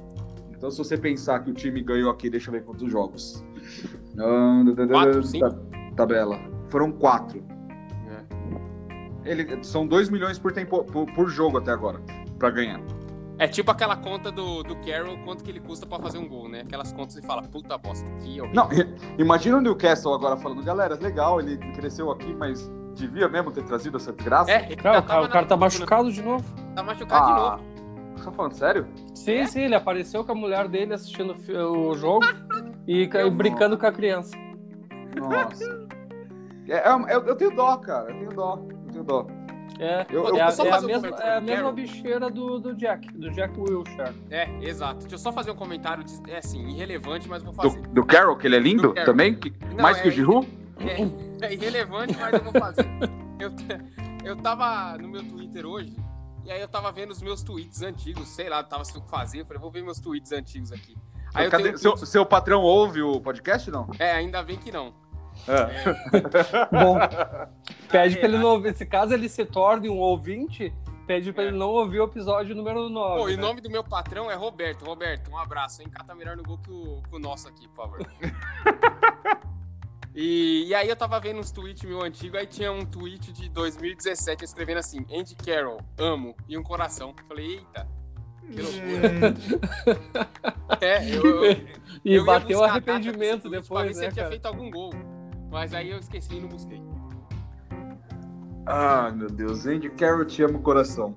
Então, se você pensar que o time ganhou aqui, deixa eu ver quantos jogos. Quatro, tabela. Foram quatro. É. Ele, são 2 milhões por, tempo, por, por, jogo até agora, para ganhar. É tipo aquela conta do, do Carroll, quanto que ele custa para fazer um gol, né? Aquelas contas e fala, puta bosta, que horrível. Não, imagina o Newcastle agora falando, galera, legal, ele cresceu aqui, mas devia mesmo ter trazido essa desgraça. É, cara, o cara tá machucado de novo. Tá machucado ah, de novo. Você tá falando sério? Sim, é? sim, ele apareceu com a mulher dele assistindo o jogo e, e brincando com a criança. Nossa. É, é, eu, eu, tenho dó, cara. Eu tenho dó. Eu tenho dó. É, eu, eu, é, a, é a mesma, é a mesma bicheira do, do Jack, do Jack Wilshere. É, exato. Deixa eu só fazer um comentário, de, é assim, irrelevante, mas vou fazer. Do, do Carol, que ele é lindo também? Que, Não, mais é, que o Giroud? É, é, irrelevante, mas eu vou fazer. eu, eu tava no meu Twitter hoje, e aí eu tava vendo os meus tweets antigos, sei lá, tava sem o que fazer, eu falei, vou ver meus tweets antigos aqui. Aí Cadê, um tweet... seu, seu patrão ouve o podcast, não? É, ainda bem que não. É. Bom, pede para ele não ouvir. Se caso ele se torne um ouvinte, pede para é. ele não ouvir o episódio número 9. Pô, né? e o nome do meu patrão é Roberto. Roberto, um abraço, hein? Cata melhor no gol que o, que o nosso aqui, por favor. e, e, aí eu tava vendo uns tweets meu antigo, aí tinha um tweet de 2017 escrevendo assim: Andy Carroll, amo, e um coração. Falei, eita. Que loucura. é, eu, eu, e eu bateu arrependimento depois, pra ver né, se ele tinha feito algum gol. Mas aí eu esqueci e não busquei. Ah, meu Deus. Andy Carroll, te amo coração.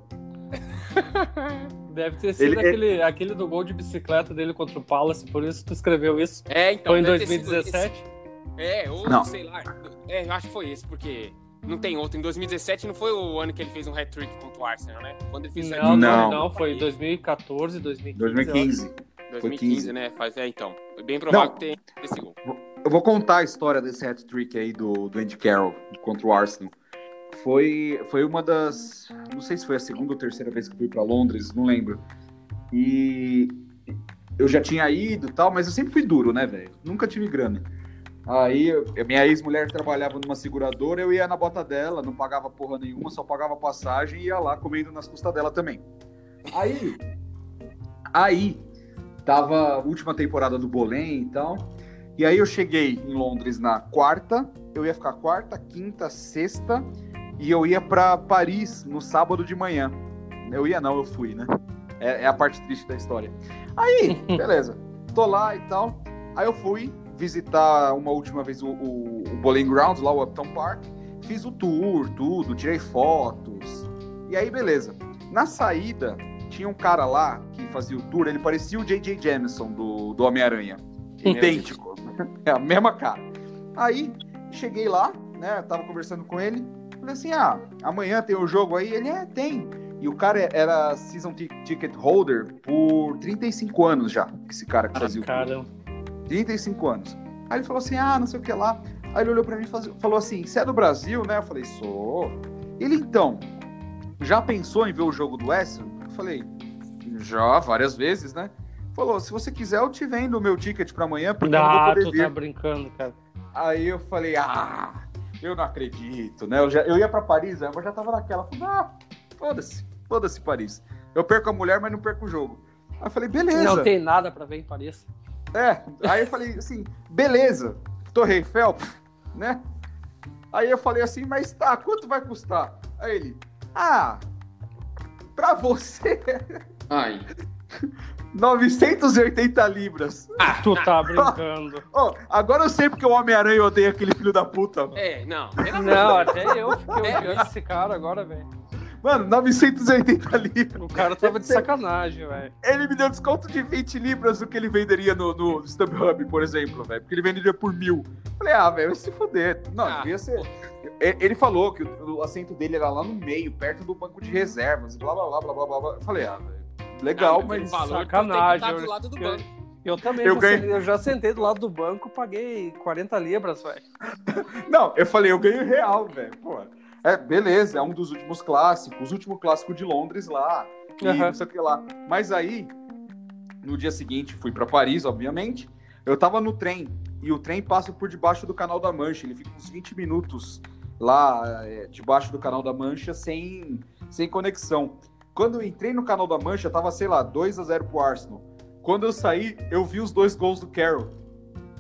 Deve ter sido ele, aquele, ele... aquele do gol de bicicleta dele contra o Palace, por isso tu escreveu isso. É, então. Foi em 2017? É, ou não. sei lá. É, acho que foi esse, porque não tem outro. Em 2017 não foi o ano que ele fez um hat-trick contra o Arsenal, né? Quando ele fez não, não, não, foi 2014, 2015. 2015. 2015, né? Faz, é, então. Foi bem provável não. que tenha esse gol. Eu vou contar a história desse hat-trick aí do, do Andy Carroll contra o Arsenal. Foi, foi uma das. Não sei se foi a segunda ou terceira vez que eu fui para Londres, não lembro. E eu já tinha ido e tal, mas eu sempre fui duro, né, velho? Nunca tive grana. Aí, minha ex-mulher trabalhava numa seguradora, eu ia na bota dela, não pagava porra nenhuma, só pagava passagem e ia lá comendo nas custas dela também. Aí, aí, tava a última temporada do Bolém e tal. E aí eu cheguei em Londres na quarta, eu ia ficar quarta, quinta, sexta, e eu ia para Paris no sábado de manhã. Eu ia não, eu fui, né? É, é a parte triste da história. Aí, beleza. Tô lá e tal. Aí eu fui visitar uma última vez o, o, o Bowling Grounds, lá o Upton Park. Fiz o tour, tudo, tirei fotos. E aí, beleza. Na saída, tinha um cara lá que fazia o tour, ele parecia o J.J. Jameson do, do Homem-Aranha. Idêntico. é a mesma cara. Aí, cheguei lá, né? Tava conversando com ele. Falei assim: ah, amanhã tem o um jogo aí? Ele é, tem. E o cara era season ticket holder por 35 anos já. Esse cara que ah, fazia o. Cara. 35 anos. Aí ele falou assim: ah, não sei o que lá. Aí ele olhou pra mim e falou assim: você é do Brasil, né? Eu falei: sou. Ele então, já pensou em ver o jogo do West? Eu falei: já, várias vezes, né? Falou, se você quiser, eu te vendo o meu ticket para amanhã, porque ah, eu poder tu vir. tá brincando, cara. Aí eu falei, ah, eu não acredito, né? Eu, já, eu ia para Paris, eu já tava naquela. Falei, ah, foda-se, foda-se Paris. Eu perco a mulher, mas não perco o jogo. Aí eu falei, beleza. Não tem nada para ver em Paris. É, aí eu falei assim, beleza. Torre Eiffel, né? Aí eu falei assim, mas tá, quanto vai custar? Aí ele, ah, pra você, Ai. 980 libras. Tu tá brincando. Ó, agora eu sei porque o Homem-Aranha odeia aquele filho da puta, mano. É, não. Não, até eu fiquei É, odiando esse cara agora, velho. Mano, 980 libras. O cara tava de sacanagem, velho. Ele me deu desconto de 20 libras do que ele venderia no, no StubHub, por exemplo, velho. Porque ele venderia por mil. Falei, ah, velho, se fuder. Não, Ah, devia ser. Ele falou que o, o assento dele era lá no meio, perto do banco de reservas, blá blá blá blá blá blá. blá. Falei, ah, velho, legal, Ah, mas. valor, sacanagem, tem que estar do eu- lado do eu- banco. Eu também, Eu já, ganhei- sentei, eu já sentei do lado do banco, paguei 40 libras, velho. Não, eu falei, eu ganho real, velho. Pô, é, beleza, é um dos últimos clássicos, o último clássico de Londres lá, e Aham. não sei o que lá. Mas aí, no dia seguinte, fui pra Paris, obviamente. Eu tava no trem, e o trem passa por debaixo do Canal da Mancha, ele fica uns 20 minutos lá é, debaixo do Canal da Mancha sem, sem conexão. Quando eu entrei no Canal da Mancha, tava, sei lá, 2 a 0 pro Arsenal. Quando eu saí, eu vi os dois gols do Carroll.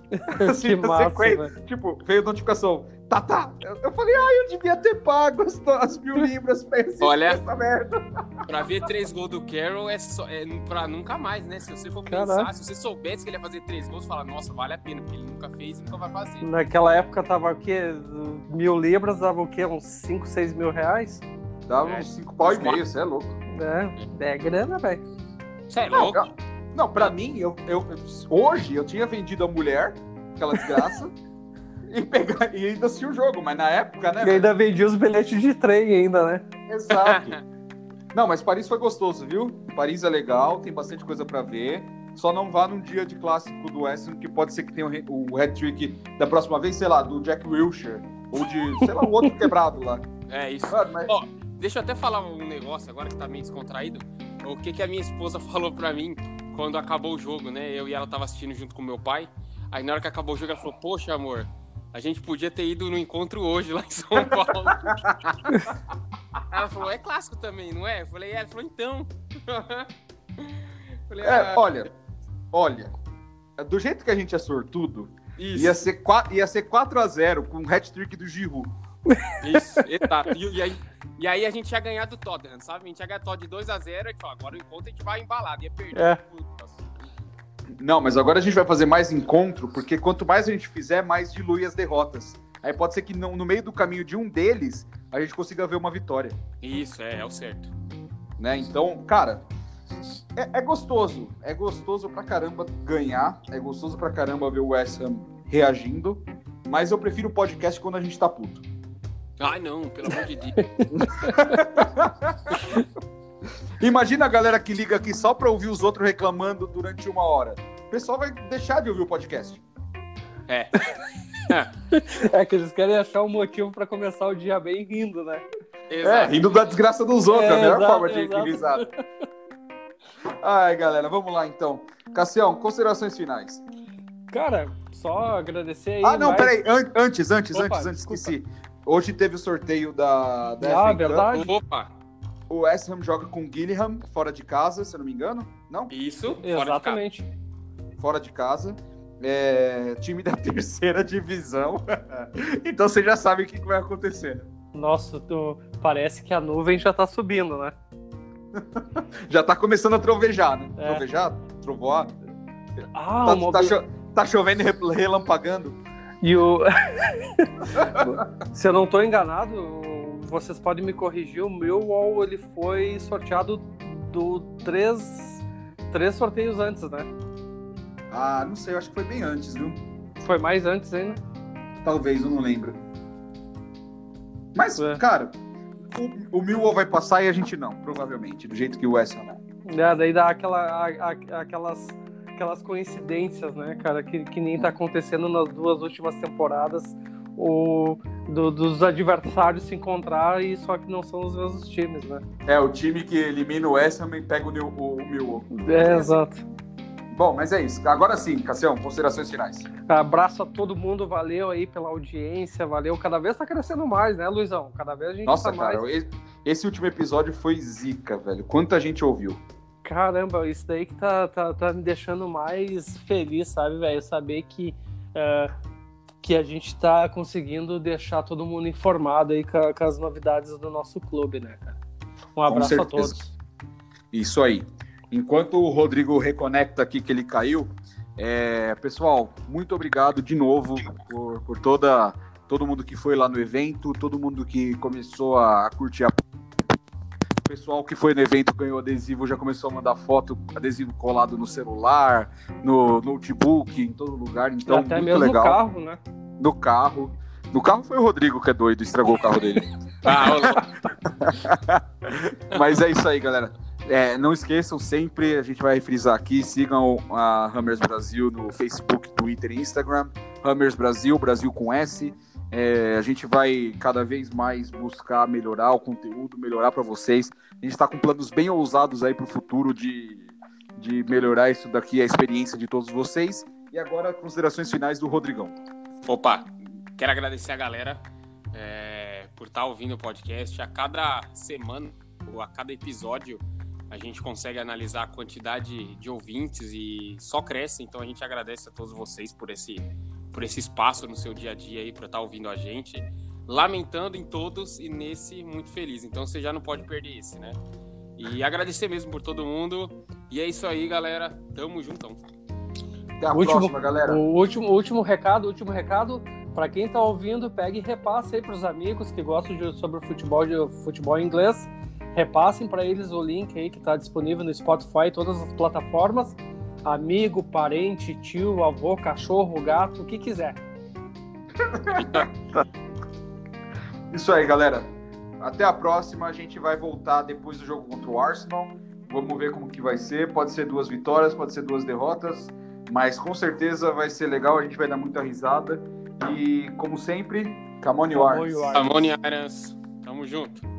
Assim, que massa, sequência. Tipo, veio a notificação. Tá, tá. Eu, eu falei, ah, eu devia ter pago as, as mil libras pra assistir Olha. essa merda. Pra ver três gols do Carroll é, só, é pra nunca mais, né? Se você for Caraca. pensar, se você soubesse que ele ia fazer três gols, fala, nossa, vale a pena, porque ele nunca fez e nunca vai fazer. Naquela época tava o quê? Mil libras dava o quê? Uns 5, 6 mil reais? Dava É. uns 5 pau e meio, você é louco. É, é grana, velho. Você é Não, louco? eu- não, pra mim, eu, eu, hoje eu tinha vendido a mulher, aquela desgraça, e, pegar, e ainda assistir o jogo, mas na época, né? E ainda vendi os bilhetes de trem ainda, né? Exato. Não, mas Paris foi gostoso, viu? Paris é legal, tem bastante coisa pra ver. Só não vá num dia de clássico do West Ham, que pode ser que tenha o re- o hat-trick da próxima vez, sei lá, do Jack Wilshere. Ou de, sei lá, um outro quebrado lá. É isso. Mano, mas- Ó, deixa eu até falar um negócio agora que tá meio descontraído. O que, que a minha esposa falou pra mim quando acabou o jogo, né? Eu e ela tava assistindo junto com meu pai. Aí na hora que acabou o jogo, ela falou: Poxa, amor, a gente podia ter ido no encontro hoje lá em São Paulo. ela falou: É clássico também, não é? Eu falei: É. Ela falou: Então. falei, É, "Ah, olha, olha, do jeito que a gente é sortudo, isso, ia ser, qua- ia ser 4x0 com o hat-trick do Giroud. isso, exato. E, e aí, e aí a gente ia ganhar do Tottenham, sabe? A gente ia ganhar de 2x0 e falou: Agora o encontro a gente vai embalado, ia perder. É. Não, mas agora a gente vai fazer mais encontro, porque quanto mais a gente fizer, mais dilui as derrotas. Aí pode ser que no, no meio do caminho de um deles, a gente consiga ver uma vitória. Isso, é, é o certo. né? Então, cara, é, é gostoso. É gostoso pra caramba ganhar. É gostoso pra caramba ver o West Ham reagindo. Mas eu prefiro o podcast quando a gente tá puto. Ai, não, pelo amor de Deus. Imagina a galera que liga aqui só pra ouvir os outros reclamando durante uma hora. O pessoal vai deixar de ouvir o podcast. É. É que eles querem achar um motivo pra começar o dia bem rindo, né? É, Exato. rindo da desgraça dos outros. É, a melhor exato, forma de, exato. risada. Ai, galera, vamos lá então. Cassião, considerações finais. Cara, só agradecer aí. Ah, não, mais- peraí. An- antes, antes, Opa, antes, antes, desculpa. esqueci. Hoje teve o sorteio da, da Ah, verdade. Opa, O West Ham joga com o Gillingham, fora de casa, se eu não me engano. Não? isso. fora de Exatamente. Fora de casa. É, time da terceira divisão. então você já sabe o que vai acontecer. Nossa, tu- parece que a nuvem já tá subindo, né? Já tá começando a trovejar, né? É. Trovejar? Trovoar? Ah, Tá, uma tá cho- tá chovendo e re- relampagando? E o. Se eu não tô enganado, vocês podem me corrigir, o meu wall ele foi sorteado do três, três sorteios antes, né? Ah, não sei, eu acho que foi bem antes, viu? Foi mais antes ainda. Talvez, eu não lembro. Mas, É. cara, o, o Millwall vai passar e a gente não, provavelmente, do jeito que o West é. É, daí dá aquela, a- a- aquelas, aquelas coincidências, né, cara, que, que nem tá acontecendo nas duas últimas temporadas, o, do- dos adversários se encontrar e só que não são os mesmos times, né? É, o time que elimina o West Ham e pega o, New- o, o Millwall. É, exato. Bom, mas é isso. Agora sim, Cassião, considerações finais. Abraço a todo mundo, valeu aí pela audiência, valeu. Cada vez tá crescendo mais, né, Luizão? Cada vez a gente Nossa, tá cara, mais. esse, último episódio foi zica, velho. Quanta gente ouviu. Caramba, isso daí que tá, tá, tá me deixando mais feliz, sabe, velho? Saber que. é, que a gente está conseguindo deixar todo mundo informado aí com, com, as novidades do nosso clube, né, cara? Um abraço a todos. Isso aí. Enquanto o Rodrigo reconecta aqui que ele caiu, é, pessoal, muito obrigado de novo por, por toda todo mundo que foi lá no evento, todo mundo que começou a curtir a o pessoal que foi no evento ganhou adesivo, já começou a mandar foto, adesivo colado no celular, no notebook, em todo lugar. Então, até muito mesmo legal. no carro, né? No carro. No carro foi o Rodrigo que é doido, estragou o carro dele. Ah, Mas é isso aí, galera. É, não esqueçam sempre, a gente vai frisar aqui, sigam a Hammers Brasil no Facebook, Twitter e Instagram. Hammers Brasil, Brasil com S. É, a gente vai cada vez mais buscar melhorar o conteúdo, melhorar para vocês. A gente está com planos bem ousados aí para o futuro de, de melhorar isso daqui, a experiência de todos vocês. E agora, considerações finais do Rodrigão. Opa, quero agradecer a galera é, por estar tá ouvindo o podcast. A cada semana, ou a cada episódio, a gente consegue analisar a quantidade de ouvintes e só cresce. Então a gente agradece a todos vocês por esse por esse espaço no seu dia a dia aí para estar tá ouvindo a gente. Lamentando em todos e nesse muito feliz. Então você já não pode perder esse, né? E agradecer mesmo por todo mundo. E é isso aí, galera. Tamo juntão. Até a último, próxima, galera. O último, último recado, último recado. Para quem tá ouvindo, pegue e repasse aí para os amigos que gostam de, sobre futebol, de futebol inglês. Repassem para eles o link aí que está disponível no Spotify e todas as plataformas amigo, parente, tio, avô, cachorro, gato, o que quiser. Isso aí, galera. Até a próxima. A gente vai voltar depois do jogo contra o Arsenal. Vamos ver como que vai ser. Pode ser duas vitórias, pode ser duas derrotas, mas com certeza vai ser legal. A gente vai dar muita risada. E como sempre, Camone Wars. Camone Irons. Tamo junto.